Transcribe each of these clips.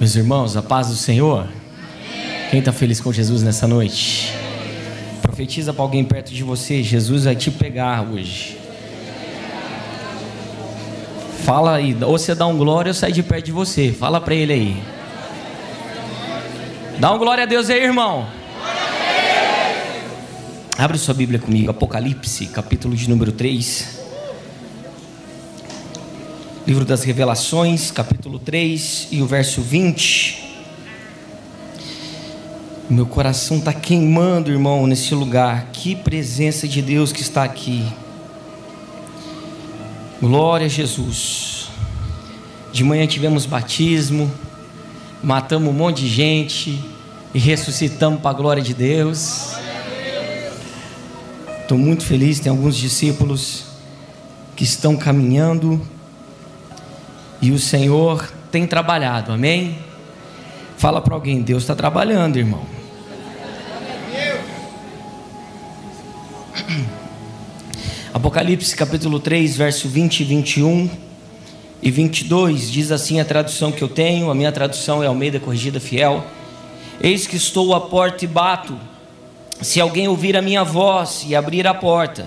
Meus irmãos, a paz do Senhor. Quem está feliz com Jesus nessa noite? Profetiza para alguém perto de você: Jesus vai te pegar hoje. Fala aí, ou você dá um glória ou sai de perto de você. Fala para ele aí. Dá um glória a Deus aí, irmão. Abre sua Bíblia comigo, Apocalipse, capítulo de número 3. Livro das Revelações, capítulo 3 e o verso 20. Meu coração está queimando, irmão, nesse lugar. Que presença de Deus que está aqui. Glória a Jesus. De manhã tivemos batismo, matamos um monte de gente e ressuscitamos para a glória de Deus. Estou muito feliz, tem alguns discípulos que estão caminhando e o Senhor tem trabalhado, amém? Fala para alguém, Deus está trabalhando, irmão. Apocalipse capítulo 3, verso 20 e 21 e 22, diz assim a tradução que eu tenho, a minha tradução é Almeida Corrigida Fiel. Eis que estou à porta e bato. Se alguém ouvir a minha voz e abrir a porta,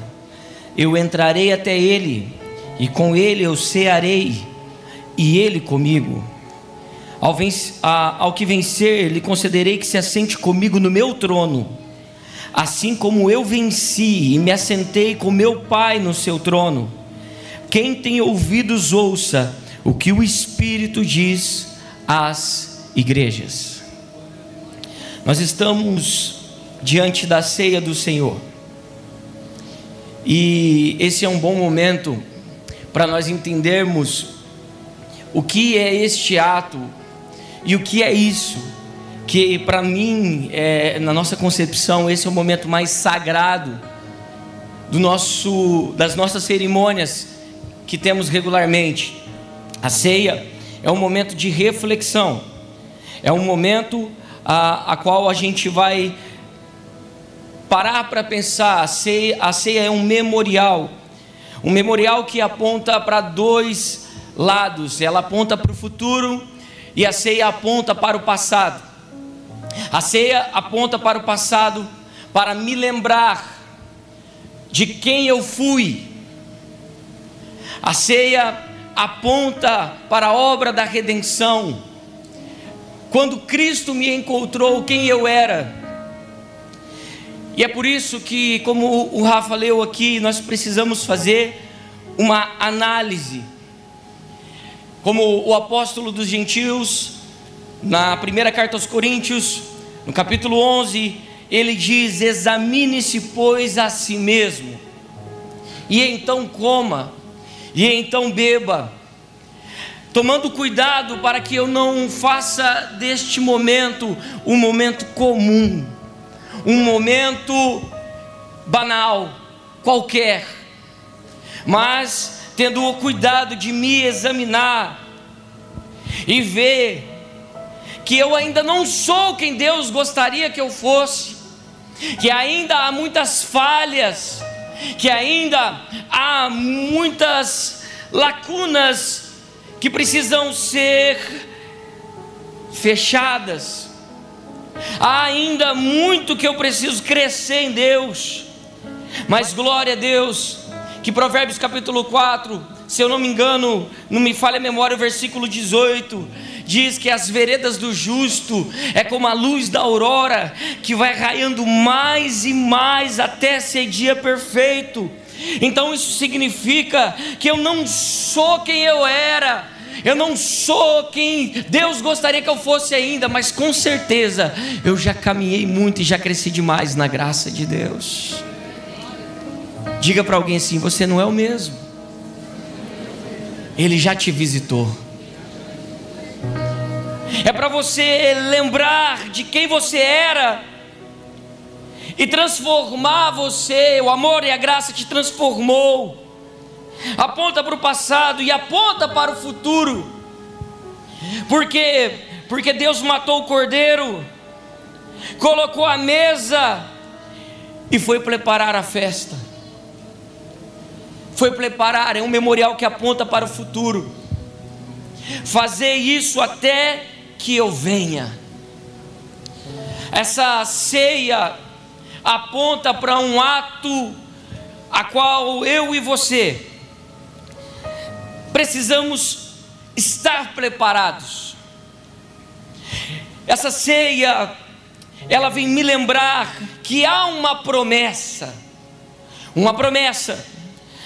eu entrarei até ele, e com ele eu cearei e ele comigo. Ao, vencer, ao que vencer, lhe concederei que se assente comigo no meu trono, assim como eu venci e me assentei com meu Pai no seu trono. Quem tem ouvidos, ouça o que o Espírito diz às igrejas. Nós estamos diante da ceia do Senhor, e esse é um bom momento para nós entendermos o que é este ato e o que é isso. Que para mim, é, na nossa concepção, esse é o momento mais sagrado do nosso, das nossas cerimônias que temos regularmente. A ceia é um momento de reflexão, é um momento a, a qual a gente vai parar para pensar. A ceia, a ceia é um memorial, um memorial que aponta para dois lados, ela aponta para o futuro e a ceia aponta para o passado. A ceia aponta para o passado para me lembrar de quem eu fui. A ceia aponta para a obra da redenção. Quando Cristo me encontrou quem eu era. E é por isso que, como o Rafa leu aqui, nós precisamos fazer uma análise como o apóstolo dos gentios, na primeira carta aos Coríntios, no capítulo 11, ele diz: Examine-se, pois, a si mesmo, e então coma, e então beba, tomando cuidado para que eu não faça deste momento um momento comum, um momento banal, qualquer, mas tendo o cuidado de me examinar e ver que eu ainda não sou quem Deus gostaria que eu fosse, que ainda há muitas falhas, que ainda há muitas lacunas que precisam ser fechadas. Há ainda muito que eu preciso crescer em Deus. Mas glória a Deus, que Provérbios capítulo 4, se eu não me engano, não me falha a memória, o versículo 18, diz que as veredas do justo é como a luz da aurora, que vai raiando mais e mais até ser dia perfeito. Então isso significa que eu não sou quem eu era, eu não sou quem Deus gostaria que eu fosse ainda, mas com certeza eu já caminhei muito e já cresci demais na graça de Deus. Diga para alguém assim: você não é o mesmo. Ele já te visitou. É para você lembrar de quem você era e transformar você. O amor e a graça te transformou. Aponta para o passado e aponta para o futuro. Porque porque Deus matou o cordeiro, colocou a mesa e foi preparar a festa foi preparar, é um memorial que aponta para o futuro. Fazer isso até que eu venha. Essa ceia aponta para um ato a qual eu e você precisamos estar preparados. Essa ceia, ela vem me lembrar que há uma promessa, uma promessa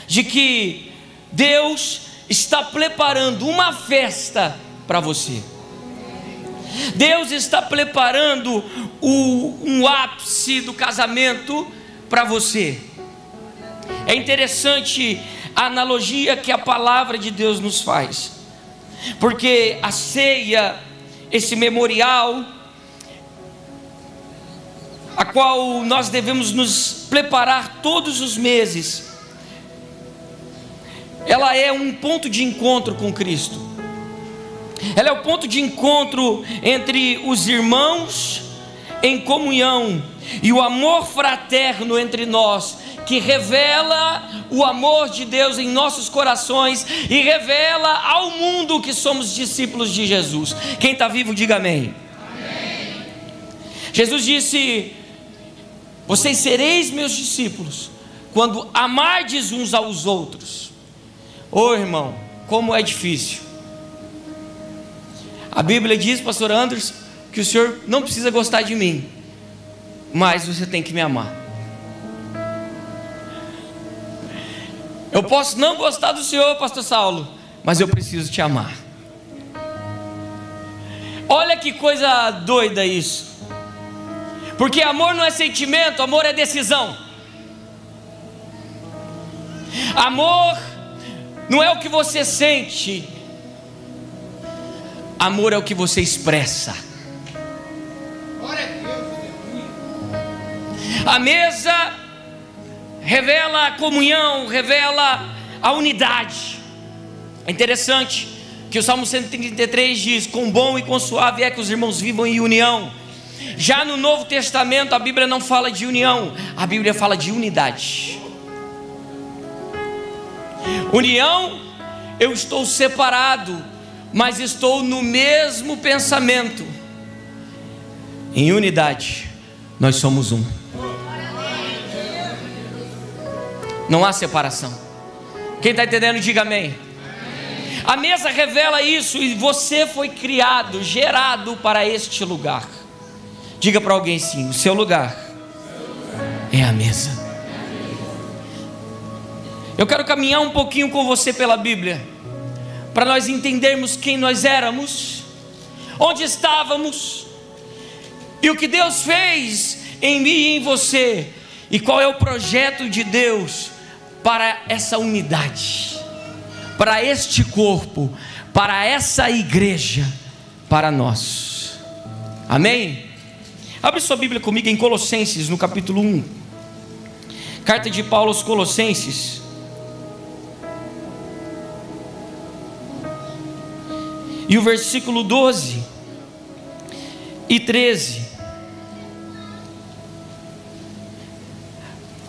de que Deus está preparando uma festa para você. Deus está preparando o, um ápice do casamento para você. É interessante a analogia que a palavra de Deus nos faz, porque a ceia, esse memorial, a qual nós devemos nos preparar todos os meses, ela é um ponto de encontro com Cristo. Ela é o ponto de encontro entre os irmãos em comunhão e o amor fraterno entre nós, que revela o amor de Deus em nossos corações e revela ao mundo que somos discípulos de Jesus. Quem está vivo, diga amém. amém. Jesus disse: Vocês sereis meus discípulos quando amardes uns aos outros. Ô oh, irmão, como é difícil. A Bíblia diz, pastor Anderson, que o senhor não precisa gostar de mim, mas você tem que me amar. Eu posso não gostar do senhor, pastor Saulo, mas eu preciso te amar. Olha que coisa doida isso. Porque amor não é sentimento, amor é decisão. Amor não é o que você sente, amor é o que você expressa. A mesa revela a comunhão, revela a unidade. É interessante que o Salmo 133 diz: Com bom e com suave é que os irmãos vivam em união. Já no Novo Testamento, a Bíblia não fala de união, a Bíblia fala de unidade. União, eu estou separado, mas estou no mesmo pensamento. Em unidade, nós somos um. Não há separação. Quem está entendendo, diga amém. A mesa revela isso e você foi criado, gerado para este lugar. Diga para alguém sim: o seu lugar é a mesa. Eu quero caminhar um pouquinho com você pela Bíblia, para nós entendermos quem nós éramos, onde estávamos, e o que Deus fez em mim e em você, e qual é o projeto de Deus para essa unidade, para este corpo, para essa igreja, para nós. Amém? Abre sua Bíblia comigo em Colossenses, no capítulo 1. Carta de Paulo aos Colossenses. E o versículo 12 e 13.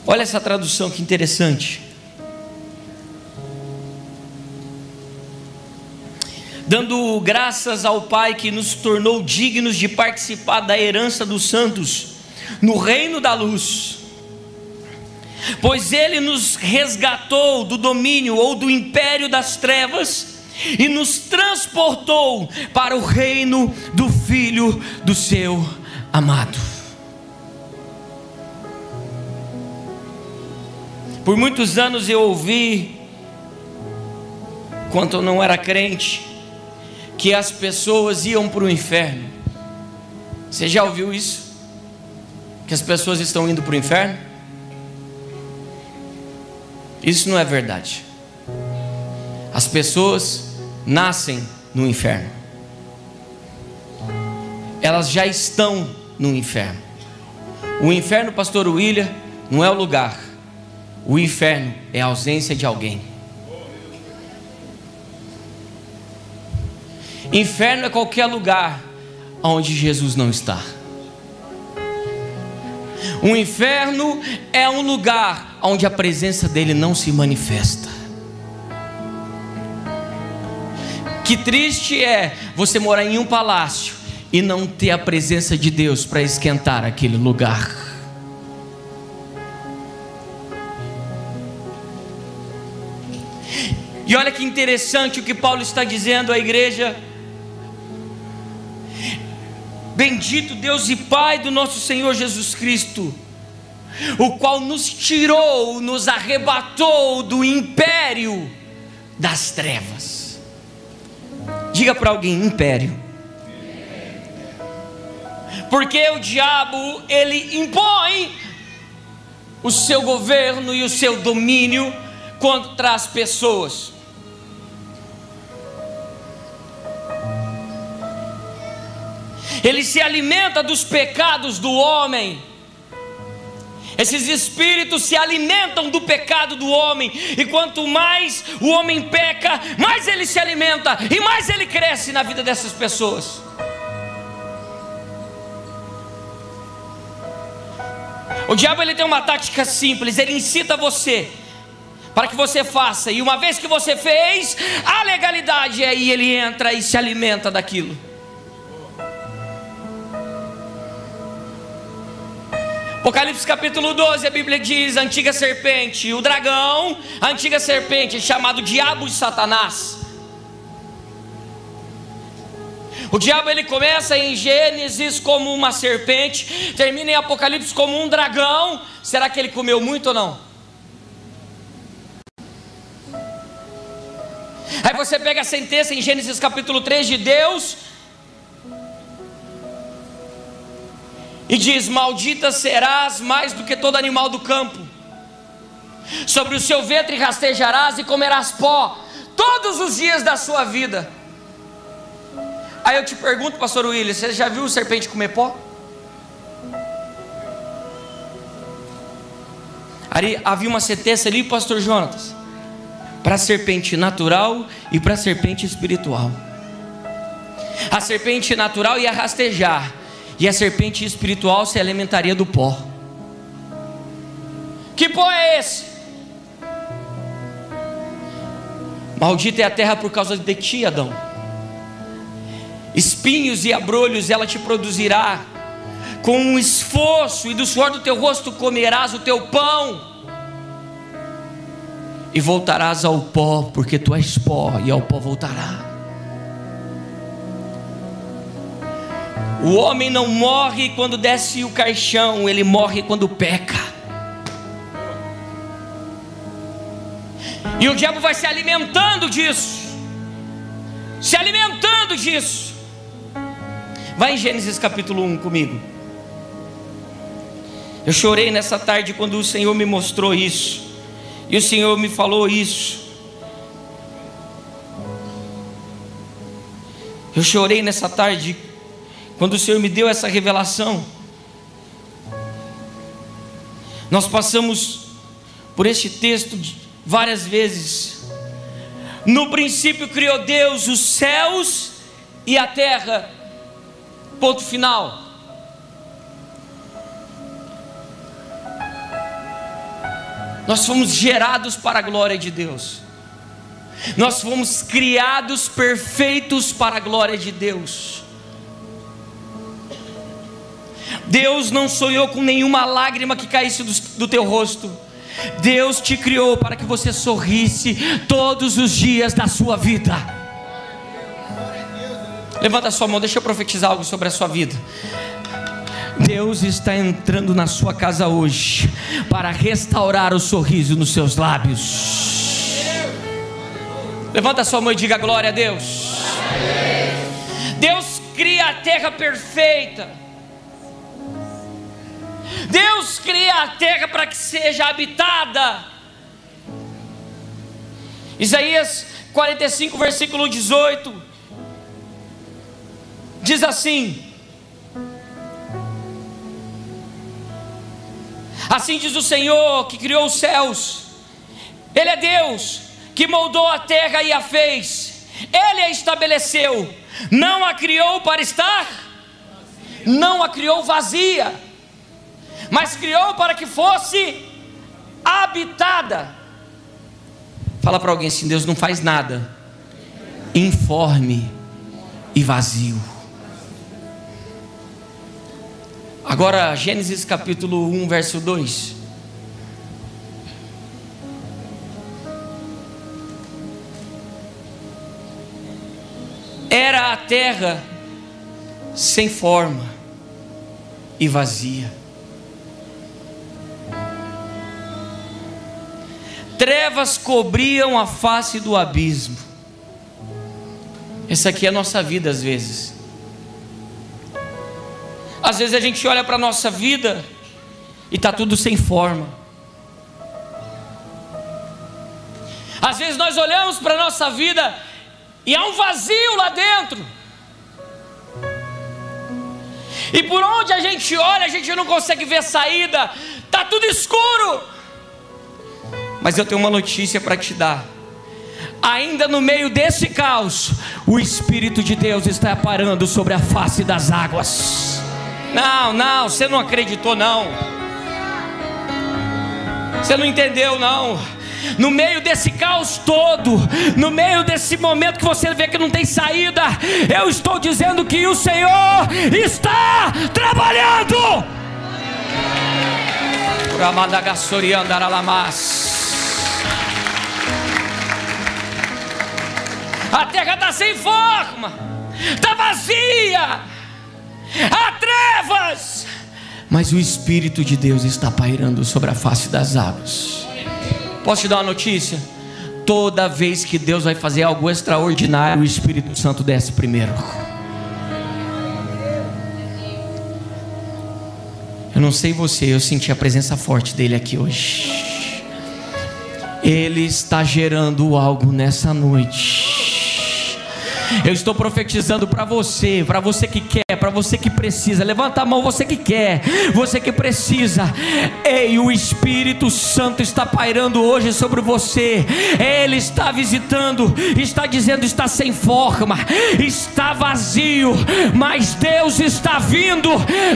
Olha essa tradução que interessante. Dando graças ao Pai que nos tornou dignos de participar da herança dos santos no reino da luz. Pois ele nos resgatou do domínio ou do império das trevas e nos transportou para o reino do Filho do seu amado. Por muitos anos eu ouvi, quando eu não era crente, que as pessoas iam para o inferno. Você já ouviu isso? Que as pessoas estão indo para o inferno? Isso não é verdade. As pessoas nascem no inferno. Elas já estão no inferno. O inferno, pastor William, não é o lugar. O inferno é a ausência de alguém. Inferno é qualquer lugar onde Jesus não está. O inferno é um lugar onde a presença dele não se manifesta. Que triste é você morar em um palácio e não ter a presença de Deus para esquentar aquele lugar. E olha que interessante o que Paulo está dizendo à igreja. Bendito Deus e Pai do nosso Senhor Jesus Cristo, o qual nos tirou, nos arrebatou do império das trevas. Diga para alguém: império porque o diabo ele impõe o seu governo e o seu domínio contra as pessoas. Ele se alimenta dos pecados do homem. Esses espíritos se alimentam do pecado do homem, e quanto mais o homem peca, mais ele se alimenta e mais ele cresce na vida dessas pessoas. O diabo ele tem uma tática simples, ele incita você para que você faça, e uma vez que você fez, a legalidade é aí ele entra e se alimenta daquilo. Apocalipse capítulo 12, a Bíblia diz: a antiga serpente, o dragão, a antiga serpente, chamado Diabo e Satanás. O diabo ele começa em Gênesis como uma serpente, termina em Apocalipse como um dragão. Será que ele comeu muito ou não? Aí você pega a sentença em Gênesis capítulo 3 de Deus e diz: Maldita serás mais do que todo animal do campo, sobre o seu ventre rastejarás e comerás pó todos os dias da sua vida. Aí eu te pergunto, pastor William, você já viu o serpente comer pó? Ali havia uma sentença ali, pastor Jonatas, para a serpente natural e para a serpente espiritual. A serpente natural ia rastejar, e a serpente espiritual se alimentaria do pó. Que pó é esse? Maldita é a terra por causa de ti, Adão espinhos e abrolhos ela te produzirá. Com um esforço e do suor do teu rosto comerás o teu pão. E voltarás ao pó, porque tu és pó, e ao pó voltará. O homem não morre quando desce o caixão, ele morre quando peca. E o diabo vai se alimentando disso, se alimentando disso. Vai em Gênesis capítulo 1 comigo. Eu chorei nessa tarde quando o Senhor me mostrou isso. E o Senhor me falou isso. Eu chorei nessa tarde quando o Senhor me deu essa revelação. Nós passamos por este texto várias vezes. No princípio criou Deus os céus e a terra. Ponto final. Nós fomos gerados para a glória de Deus. Nós fomos criados perfeitos para a glória de Deus. Deus não sonhou com nenhuma lágrima que caísse do, do teu rosto. Deus te criou para que você sorrisse todos os dias da sua vida. Levanta a sua mão, deixa eu profetizar algo sobre a sua vida. Deus está entrando na sua casa hoje para restaurar o sorriso nos seus lábios. Levanta a sua mão e diga glória a Deus. Deus cria a terra perfeita. Deus cria a terra para que seja habitada. Isaías 45, versículo 18 diz assim: Assim diz o Senhor que criou os céus, Ele é Deus que moldou a terra e a fez, Ele a estabeleceu, não a criou para estar, não a criou vazia, mas criou para que fosse habitada. Fala para alguém assim: Deus não faz nada informe e vazio. Agora, Gênesis capítulo 1, verso 2. Era a terra sem forma e vazia. Trevas cobriam a face do abismo. Essa aqui é a nossa vida às vezes. Às vezes a gente olha para a nossa vida e está tudo sem forma. Às vezes nós olhamos para a nossa vida e há um vazio lá dentro. E por onde a gente olha, a gente não consegue ver saída, está tudo escuro. Mas eu tenho uma notícia para te dar. Ainda no meio desse caos, o Espírito de Deus está parando sobre a face das águas. Não, não, você não acreditou, não. Você não entendeu, não. No meio desse caos todo, no meio desse momento que você vê que não tem saída, eu estou dizendo que o Senhor está trabalhando. A terra está sem forma, está vazia, há trevas, mas o Espírito de Deus está pairando sobre a face das águas. Posso te dar uma notícia? Toda vez que Deus vai fazer algo extraordinário, o Espírito Santo desce primeiro. Eu não sei você, eu senti a presença forte dele aqui hoje. Ele está gerando algo nessa noite. Eu estou profetizando para você, para você que quer, para você que precisa. Levanta a mão, você que quer, você que precisa. Ei, o Espírito Santo está pairando hoje sobre você. Ele está visitando, está dizendo está sem forma, está vazio, mas Deus está vindo.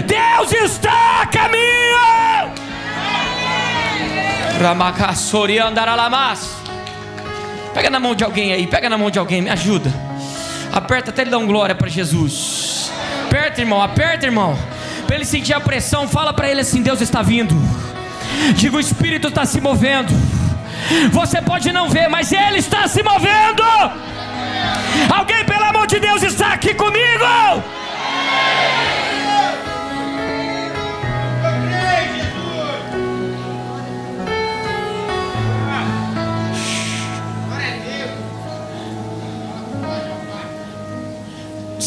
Deus está a caminho. Pega na mão de alguém aí, pega na mão de alguém, me ajuda. Aperta até ele dar um glória para Jesus. Aperta, irmão, aperta, irmão. Para ele sentir a pressão, fala para ele assim: Deus está vindo. Diga, o Espírito está se movendo. Você pode não ver, mas ele está se movendo. Alguém, pelo amor de Deus, está aqui comigo.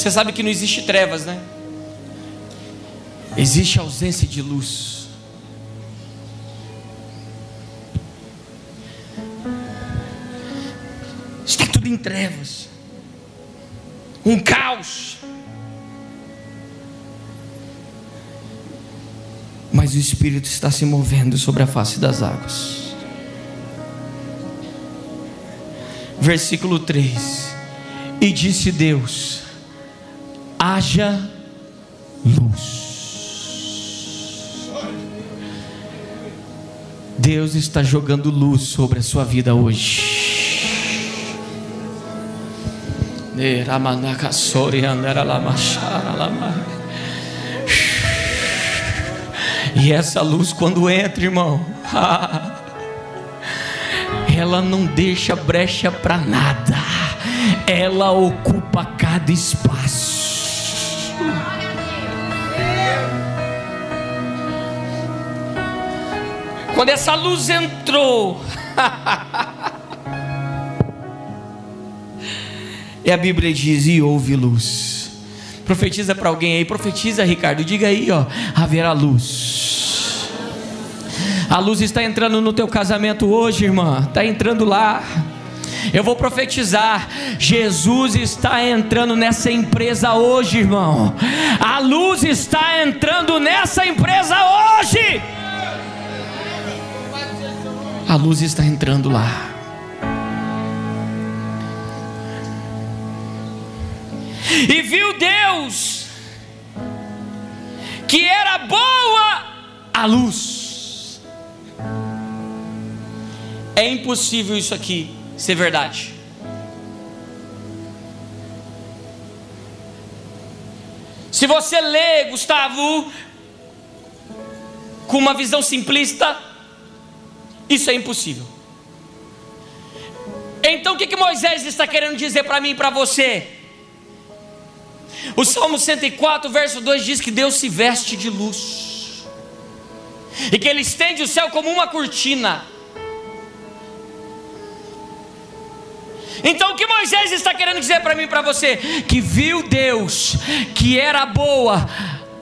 Você sabe que não existe trevas, né? Existe ausência de luz. Está tudo em trevas. Um caos. Mas o Espírito está se movendo sobre a face das águas. Versículo 3: E disse Deus: haja luz. Deus está jogando luz sobre a sua vida hoje. E essa luz, quando entra, irmão, ela não deixa brecha para nada, ela ocupa cada espaço. Quando essa luz entrou, e a Bíblia diz: e houve luz. Profetiza para alguém aí, profetiza, Ricardo, diga aí, ó, haverá luz. A luz está entrando no teu casamento hoje, irmã, está entrando lá. Eu vou profetizar: Jesus está entrando nessa empresa hoje, irmão. A luz está entrando nessa empresa hoje a luz está entrando lá. E viu Deus que era boa a luz. É impossível isso aqui ser verdade. Se você lê, Gustavo, com uma visão simplista, isso é impossível. Então o que, que Moisés está querendo dizer para mim e para você? O Salmo 104, verso 2 diz que Deus se veste de luz, e que Ele estende o céu como uma cortina. Então o que Moisés está querendo dizer para mim e para você? Que viu Deus, que era boa,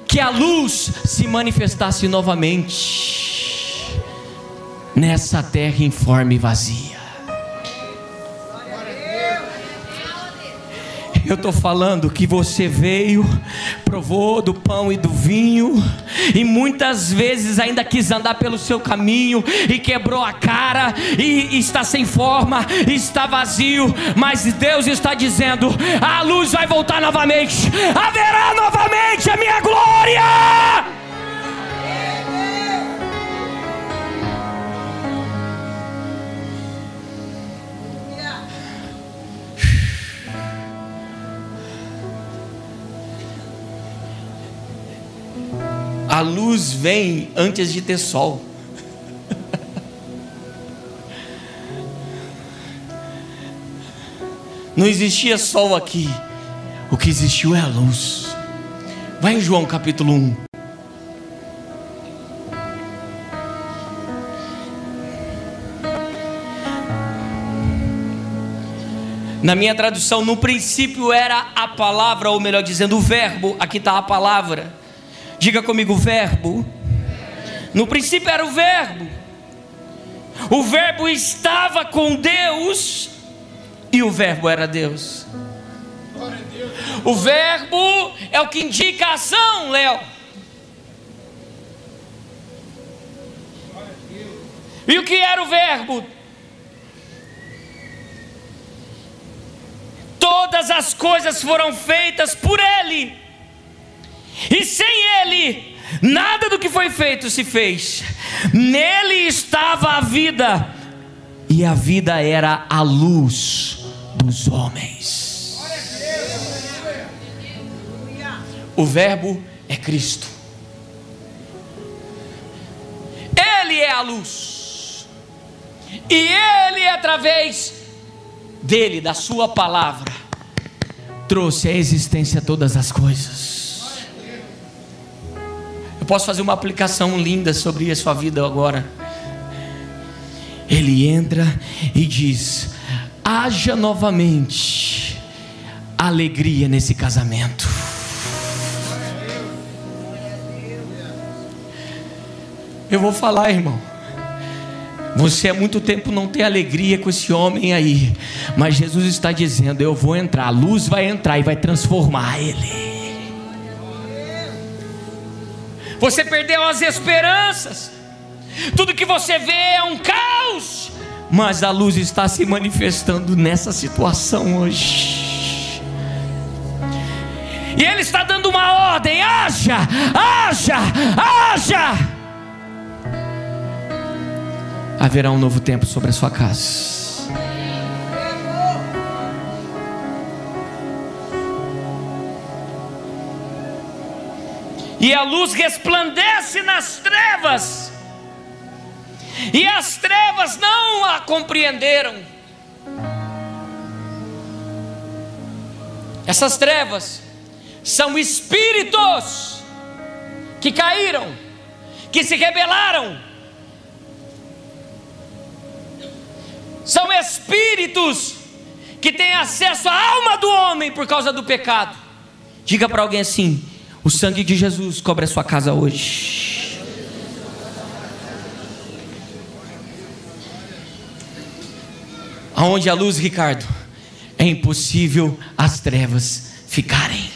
que a luz se manifestasse novamente nessa terra informe e vazia. Eu estou falando que você veio, provou do pão e do vinho, e muitas vezes ainda quis andar pelo seu caminho e quebrou a cara, e, e está sem forma, está vazio, mas Deus está dizendo: a luz vai voltar novamente, haverá novamente a minha glória. Luz vem antes de ter sol. Não existia sol aqui. O que existiu é a luz. Vai em João capítulo 1. Na minha tradução, no princípio era a palavra, ou melhor dizendo, o verbo. Aqui está a palavra. Diga comigo, verbo. No princípio era o verbo. O verbo estava com Deus e o verbo era Deus. O verbo é o que indica a ação, Léo. E o que era o verbo? Todas as coisas foram feitas por ele. E sem ele, nada do que foi feito se fez. Nele estava a vida, e a vida era a luz dos homens. O Verbo é Cristo. Ele é a luz. E Ele, através dele, da Sua palavra, trouxe à existência todas as coisas. Eu posso fazer uma aplicação linda sobre a sua vida agora. Ele entra e diz: haja novamente alegria nesse casamento. Eu vou falar, irmão. Você há muito tempo não tem alegria com esse homem aí, mas Jesus está dizendo: Eu vou entrar, a luz vai entrar e vai transformar ele. Você perdeu as esperanças, tudo que você vê é um caos, mas a luz está se manifestando nessa situação hoje. E Ele está dando uma ordem: haja, haja, haja. Haverá um novo tempo sobre a sua casa. E a luz resplandece nas trevas, e as trevas não a compreenderam. Essas trevas são espíritos que caíram, que se rebelaram. São espíritos que têm acesso à alma do homem por causa do pecado. Diga para alguém assim: o sangue de Jesus cobre a sua casa hoje. Aonde a luz, Ricardo, é impossível as trevas ficarem.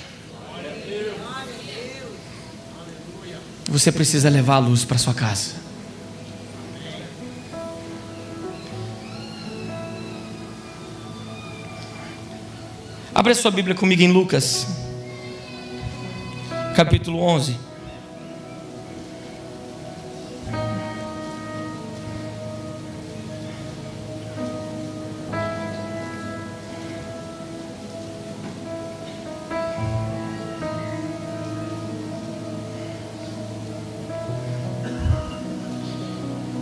Você precisa levar a luz para sua casa. Abra sua Bíblia comigo em Lucas capítulo 11.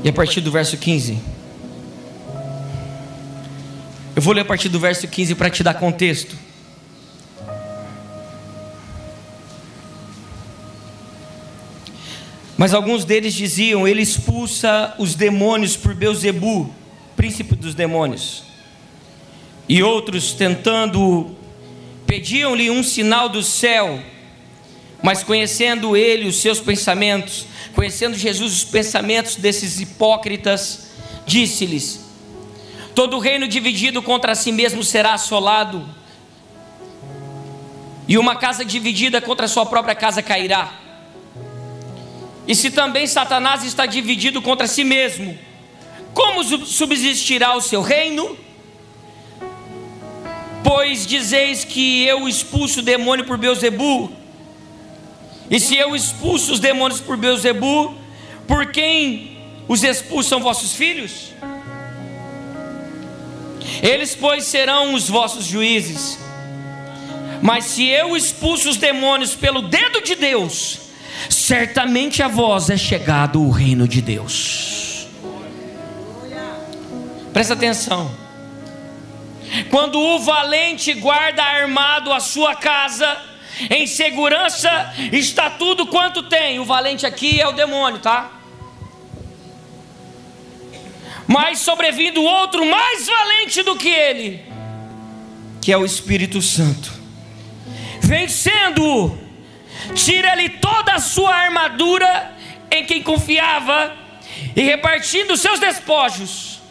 E a partir do verso 15. Eu vou ler a partir do verso 15 para te dar contexto. Mas alguns deles diziam: Ele expulsa os demônios por Beuzebu, príncipe dos demônios. E outros, tentando, pediam-lhe um sinal do céu. Mas conhecendo ele os seus pensamentos, conhecendo Jesus os pensamentos desses hipócritas, disse-lhes: Todo reino dividido contra si mesmo será assolado, e uma casa dividida contra a sua própria casa cairá. E se também Satanás está dividido contra si mesmo, como subsistirá o seu reino? Pois dizeis que eu expulso o demônio por Beuzebu, e se eu expulso os demônios por Beuzebu, por quem os expulsam vossos filhos? Eles, pois, serão os vossos juízes. Mas se eu expulso os demônios pelo dedo de Deus, certamente a vós é chegado o reino de Deus. Presta atenção. Quando o valente guarda armado a sua casa, em segurança está tudo quanto tem. O valente aqui é o demônio, tá? Mas sobrevindo outro mais valente do que ele, que é o Espírito Santo, vencendo-o, tira-lhe toda a sua armadura em quem confiava e repartindo seus despojos.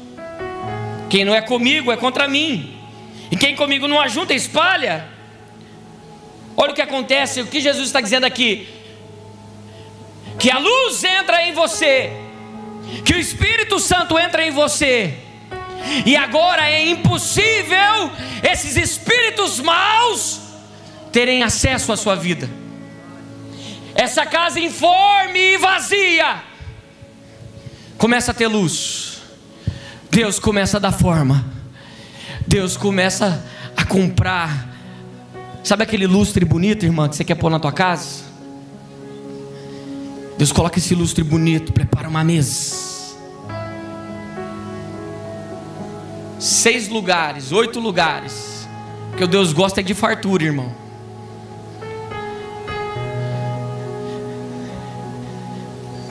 Quem não é comigo é contra mim, e quem comigo não ajunta, espalha. Olha o que acontece, o que Jesus está dizendo aqui: que a luz entra em você, que o Espírito Santo entra em você, e agora é impossível esses espíritos maus terem acesso à sua vida. Essa casa informe e vazia começa a ter luz. Deus começa a dar forma. Deus começa a comprar Sabe aquele lustre bonito, irmã, que você quer pôr na tua casa? Deus coloca esse lustre bonito, prepara uma mesa. Seis lugares, oito lugares. Porque o Deus gosta é de fartura, irmão.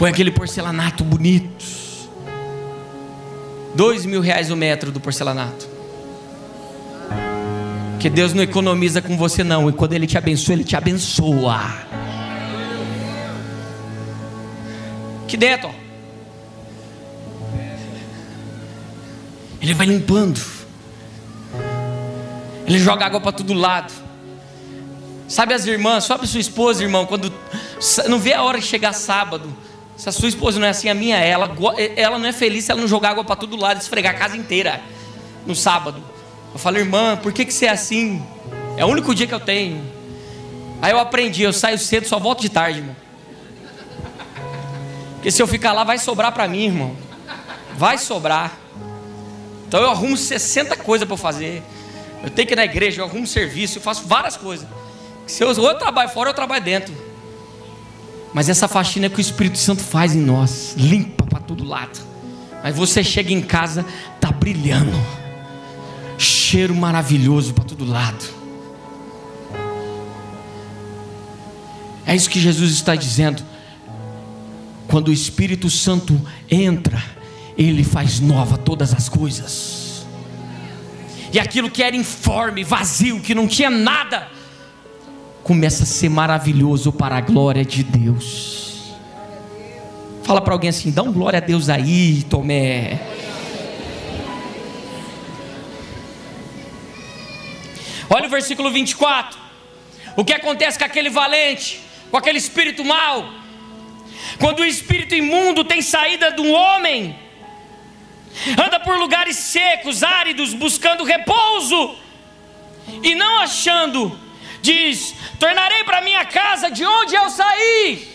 Põe aquele porcelanato bonito. Dois mil reais o metro do porcelanato. Que Deus não economiza com você, não. E quando Ele te abençoa, Ele te abençoa. Que dentro, ó. Ele vai limpando. Ele joga água para todo lado. Sabe as irmãs, para sua esposa, irmão, quando não vê a hora de chegar sábado. Se a sua esposa não é assim, a minha é. Ela, ela não é feliz se ela não jogar água para todo lado, esfregar a casa inteira no sábado. Eu falo, irmã, por que, que você é assim? É o único dia que eu tenho. Aí eu aprendi, eu saio cedo, só volto de tarde, irmão. Porque se eu ficar lá, vai sobrar para mim, irmão. Vai sobrar. Então eu arrumo 60 coisas para fazer. Eu tenho que ir na igreja, eu arrumo serviço, eu faço várias coisas. Se eu, ou eu trabalho fora, eu trabalho dentro. Mas essa faxina é que o Espírito Santo faz em nós, limpa para todo lado. Mas você chega em casa, tá brilhando cheiro maravilhoso para todo lado. É isso que Jesus está dizendo. Quando o Espírito Santo entra, ele faz nova todas as coisas. E aquilo que era informe, vazio, que não tinha nada, começa a ser maravilhoso para a glória de Deus. Fala para alguém assim: dá um glória a Deus aí, Tomé. Olha o versículo 24. O que acontece com aquele valente, com aquele espírito mau? Quando o espírito imundo tem saída do homem, anda por lugares secos, áridos, buscando repouso, e não achando, diz: Tornarei para minha casa de onde eu saí.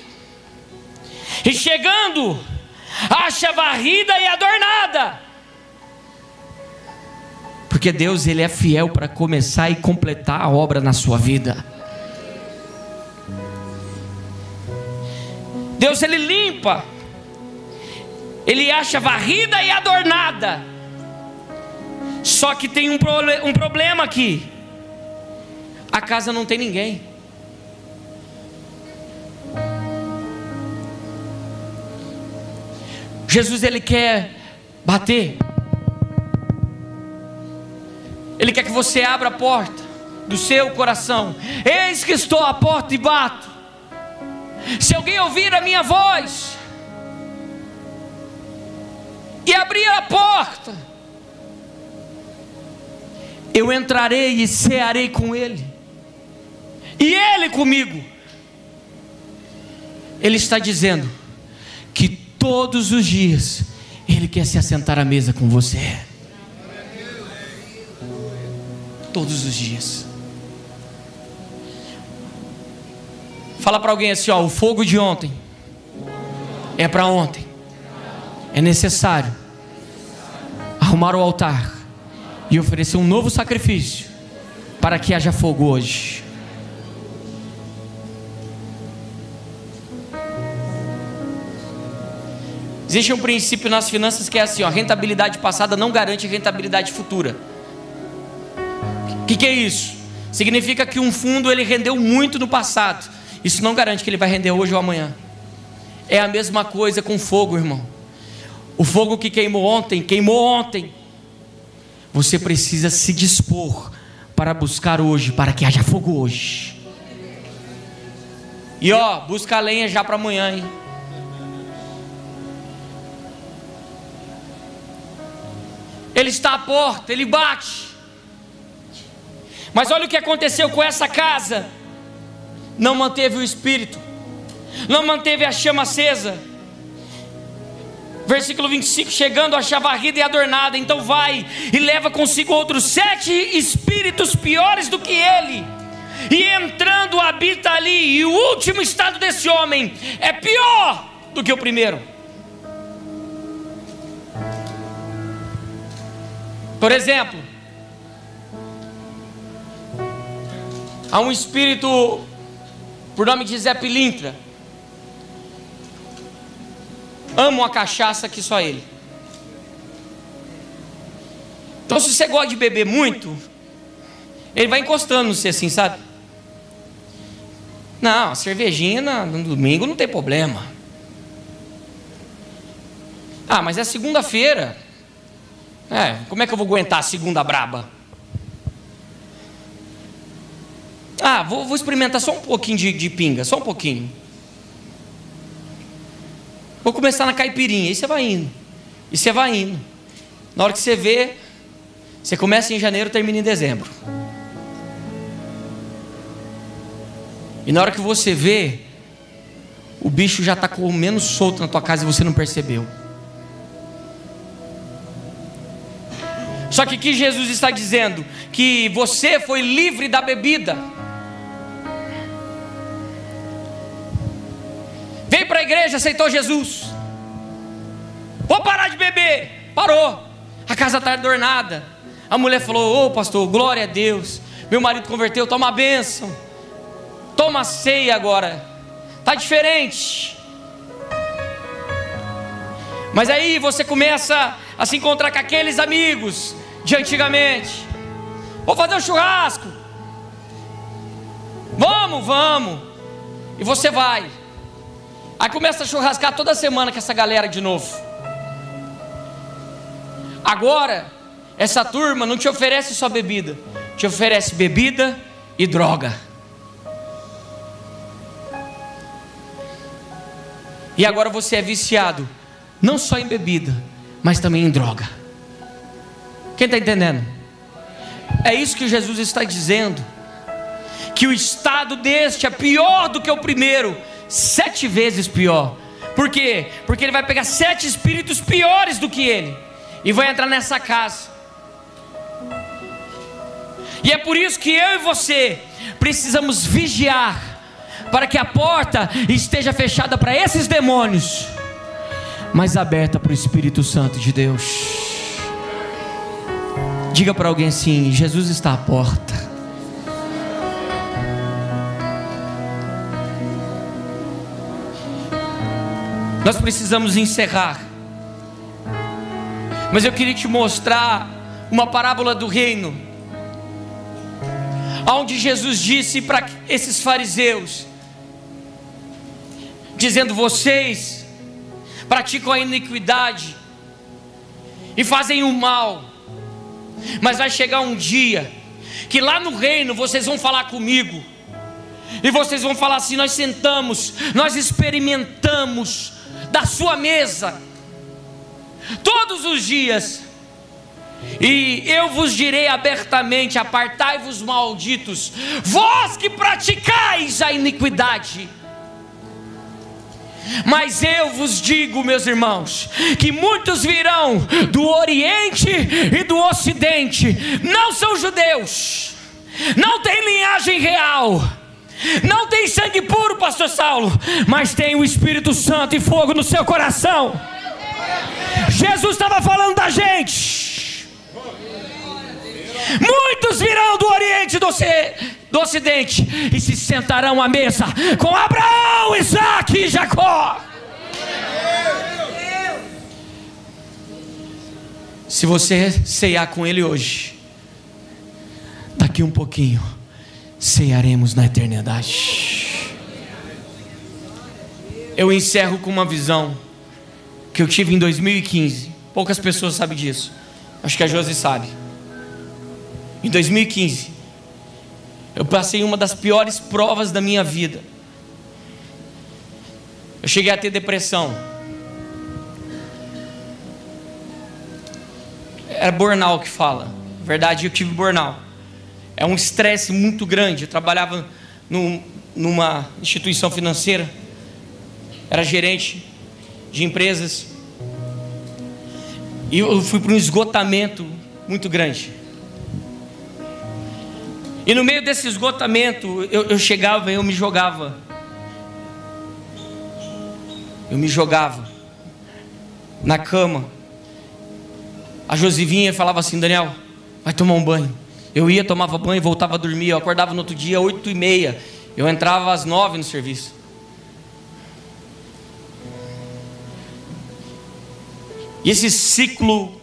E chegando, acha varrida e adornada porque Deus ele é fiel para começar e completar a obra na sua vida. Deus ele limpa. ele acha varrida e adornada. Só que tem um, um problema aqui: a casa não tem ninguém. Jesus ele quer bater. Ele quer que você abra a porta do seu coração. Eis que estou à porta e bato. Se alguém ouvir a minha voz e abrir a porta, eu entrarei e cearei com ele, e ele comigo. Ele está dizendo que todos os dias ele quer se assentar à mesa com você. Todos os dias. Fala para alguém assim, ó, o fogo de ontem é para ontem. É necessário arrumar o altar e oferecer um novo sacrifício para que haja fogo hoje. Existe um princípio nas finanças que é assim: ó, rentabilidade passada não garante rentabilidade futura. O que, que é isso? Significa que um fundo ele rendeu muito no passado. Isso não garante que ele vai render hoje ou amanhã. É a mesma coisa com fogo, irmão. O fogo que queimou ontem, queimou ontem. Você precisa se dispor para buscar hoje, para que haja fogo hoje. E ó, busca a lenha já para amanhã, hein? Ele está à porta, ele bate. Mas olha o que aconteceu com essa casa. Não manteve o espírito, não manteve a chama acesa. Versículo 25: Chegando a varrida e adornada, então vai e leva consigo outros sete espíritos piores do que ele. E entrando habita ali, e o último estado desse homem é pior do que o primeiro. Por exemplo, há um espírito por nome de Zé Pilintra. Amo a cachaça que só ele. Então, se você gosta de beber muito, ele vai encostando você assim, sabe? Não, cervejinha no domingo não tem problema. Ah, mas é segunda-feira. É, como é que eu vou aguentar a segunda braba? Ah, vou, vou experimentar só um pouquinho de, de, pinga, só um pouquinho. Vou começar na caipirinha. E você vai indo. E você vai indo. Na hora que você vê, você começa em janeiro, termina em dezembro. E na hora que você vê, o bicho já está comendo solto na tua casa e você não percebeu. Só que que Jesus está dizendo? Que você foi livre da bebida. Veio para a igreja, aceitou Jesus. Vou parar de beber. Parou. A casa está adornada. A mulher falou: Ô oh, pastor, glória a Deus. Meu marido converteu, toma a bênção. Toma a ceia agora. Está diferente. Mas aí você começa a se encontrar com aqueles amigos de antigamente. Vou fazer um churrasco. Vamos, vamos. E você vai. Aí começa a churrascar toda semana com essa galera de novo. Agora, essa turma não te oferece só bebida, te oferece bebida e droga. E agora você é viciado, não só em bebida, mas também em droga. Quem está entendendo? É isso que Jesus está dizendo. Que o estado deste é pior do que o primeiro, sete vezes pior. Por quê? Porque ele vai pegar sete espíritos piores do que ele e vai entrar nessa casa. E é por isso que eu e você precisamos vigiar para que a porta esteja fechada para esses demônios, mas aberta para o Espírito Santo de Deus. Diga para alguém assim: Jesus está à porta. Nós precisamos encerrar Mas eu queria te mostrar uma parábola do reino, onde Jesus disse para esses fariseus, dizendo: Vocês praticam a iniquidade e fazem o mal, mas vai chegar um dia que lá no reino vocês vão falar comigo, e vocês vão falar assim: Nós sentamos, nós experimentamos da sua mesa, todos os dias, e eu vos direi abertamente: apartai-vos, malditos, vós que praticais a iniquidade. Mas eu vos digo, meus irmãos, que muitos virão do Oriente e do Ocidente, não são judeus, não têm linhagem real, não tem sangue puro, Pastor Saulo, mas tem o Espírito Santo e fogo no seu coração. Jesus estava falando da gente. Muitos virão do Oriente e do, do Ocidente e se sentarão à mesa com Abraão, Isaac e Jacó. Se você ceiar com ele hoje, daqui um pouquinho, cearemos na eternidade. Eu encerro com uma visão que eu tive em 2015. Poucas pessoas sabem disso. Acho que a Josi sabe. Em 2015, eu passei uma das piores provas da minha vida. Eu cheguei a ter depressão. Era burnout que fala. Verdade, eu tive burnout. É um estresse muito grande. Eu trabalhava num, numa instituição financeira, era gerente de empresas, e eu fui para um esgotamento muito grande. E no meio desse esgotamento, eu, eu chegava e eu me jogava. Eu me jogava na cama. A Josivinha falava assim: Daniel, vai tomar um banho. Eu ia, tomava banho, voltava a dormir. Eu acordava no outro dia, oito e meia. Eu entrava às nove no serviço. E esse ciclo.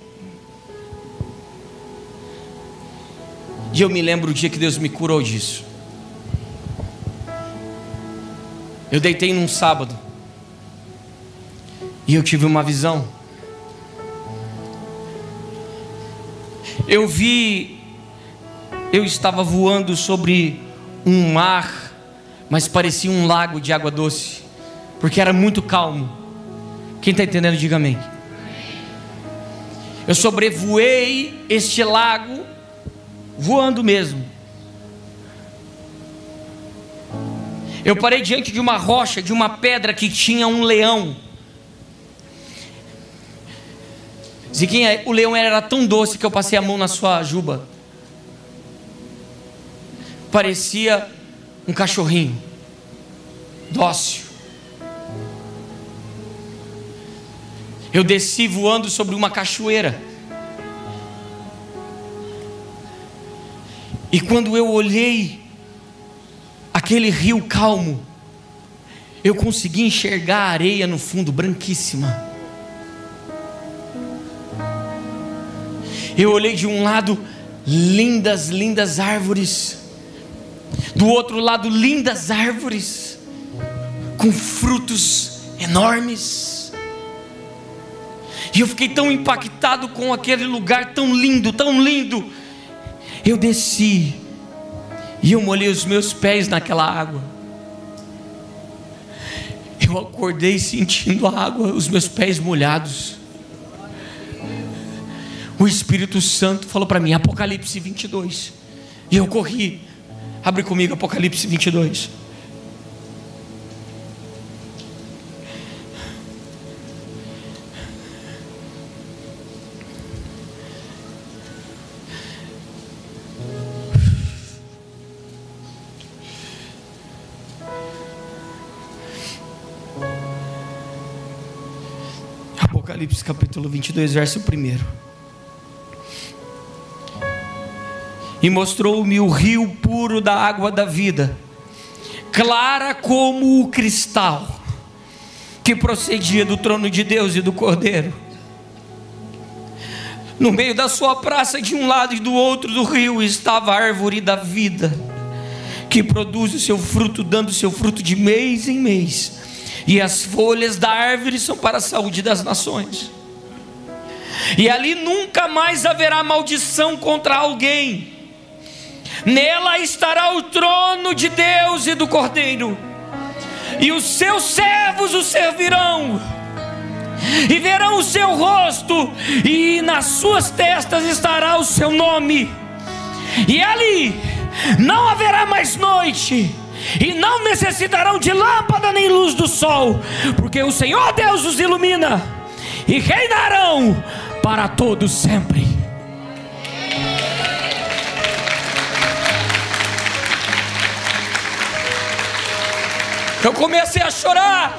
E eu me lembro o dia que Deus me curou disso. Eu deitei num sábado. E eu tive uma visão. Eu vi eu estava voando sobre um mar, mas parecia um lago de água doce, porque era muito calmo. Quem está entendendo, diga amém. Eu sobrevoei este lago, voando mesmo. Eu parei diante de uma rocha, de uma pedra que tinha um leão. Ziquinha, o leão era tão doce que eu passei a mão na sua juba parecia um cachorrinho, dócil. Eu desci voando sobre uma cachoeira. E quando eu olhei aquele rio calmo, eu consegui enxergar a areia no fundo, branquíssima. Eu olhei de um lado, lindas, lindas árvores do outro lado, lindas árvores, com frutos enormes. E eu fiquei tão impactado com aquele lugar tão lindo, tão lindo. Eu desci e eu molhei os meus pés naquela água. Eu acordei sentindo a água, os meus pés molhados. O Espírito Santo falou para mim, Apocalipse 22. E eu corri Abre comigo Apocalipse 22. Apocalipse capítulo 22, verso 1 e mostrou-me o rio puro da água da vida, clara como o cristal, que procedia do trono de Deus e do Cordeiro. No meio da sua praça, de um lado e do outro do rio, estava a árvore da vida, que produz o seu fruto, dando o seu fruto de mês em mês. E as folhas da árvore são para a saúde das nações. E ali nunca mais haverá maldição contra alguém. Nela estará o trono de Deus e do Cordeiro, e os seus servos o servirão. E verão o seu rosto, e nas suas testas estará o seu nome, e ali não haverá mais noite, e não necessitarão de lâmpada nem luz do sol, porque o Senhor Deus os ilumina, e reinarão para todos sempre. Eu comecei a chorar.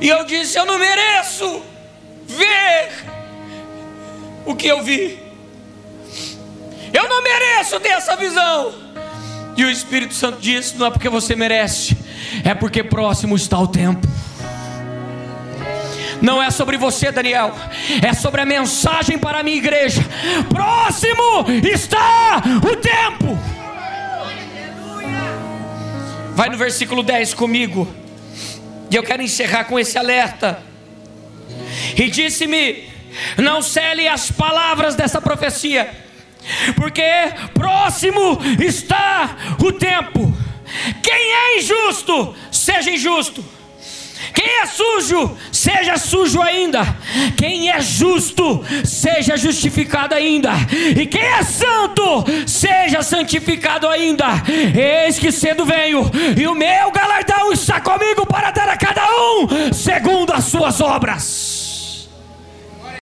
E eu disse: Eu não mereço ver o que eu vi. Eu não mereço ter essa visão. E o Espírito Santo disse: Não é porque você merece, é porque próximo está o tempo. Não é sobre você, Daniel, é sobre a mensagem para a minha igreja. Próximo está o tempo. Vai no versículo 10 comigo. E eu quero encerrar com esse alerta. E disse-me: Não cele as palavras dessa profecia, porque próximo está o tempo. Quem é injusto, seja injusto. Quem é sujo, seja sujo ainda. Quem é justo, seja justificado ainda. E quem é santo, seja santificado ainda. Eis que cedo venho, e o meu galardão está comigo para dar a cada um segundo as suas obras.